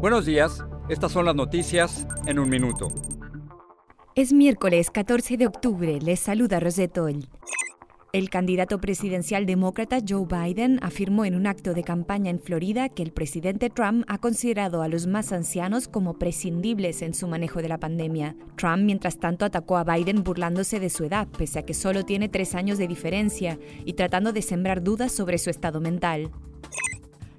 Buenos días, estas son las noticias en un minuto. Es miércoles 14 de octubre, les saluda Rosetol. El candidato presidencial demócrata Joe Biden afirmó en un acto de campaña en Florida que el presidente Trump ha considerado a los más ancianos como prescindibles en su manejo de la pandemia. Trump, mientras tanto, atacó a Biden burlándose de su edad, pese a que solo tiene tres años de diferencia, y tratando de sembrar dudas sobre su estado mental.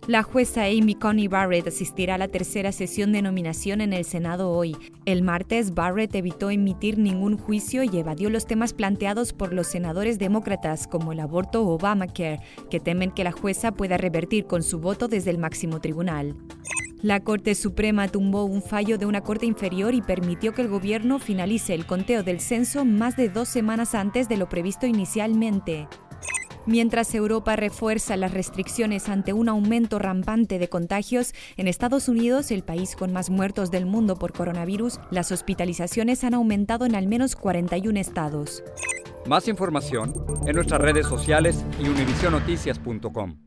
La jueza Amy Coney Barrett asistirá a la tercera sesión de nominación en el Senado hoy. El martes, Barrett evitó emitir ningún juicio y evadió los temas planteados por los senadores demócratas como el aborto o Obamacare, que temen que la jueza pueda revertir con su voto desde el máximo tribunal. La Corte Suprema tumbó un fallo de una corte inferior y permitió que el gobierno finalice el conteo del censo más de dos semanas antes de lo previsto inicialmente. Mientras Europa refuerza las restricciones ante un aumento rampante de contagios, en Estados Unidos, el país con más muertos del mundo por coronavirus, las hospitalizaciones han aumentado en al menos 41 estados. Más información en nuestras redes sociales y univisionoticias.com.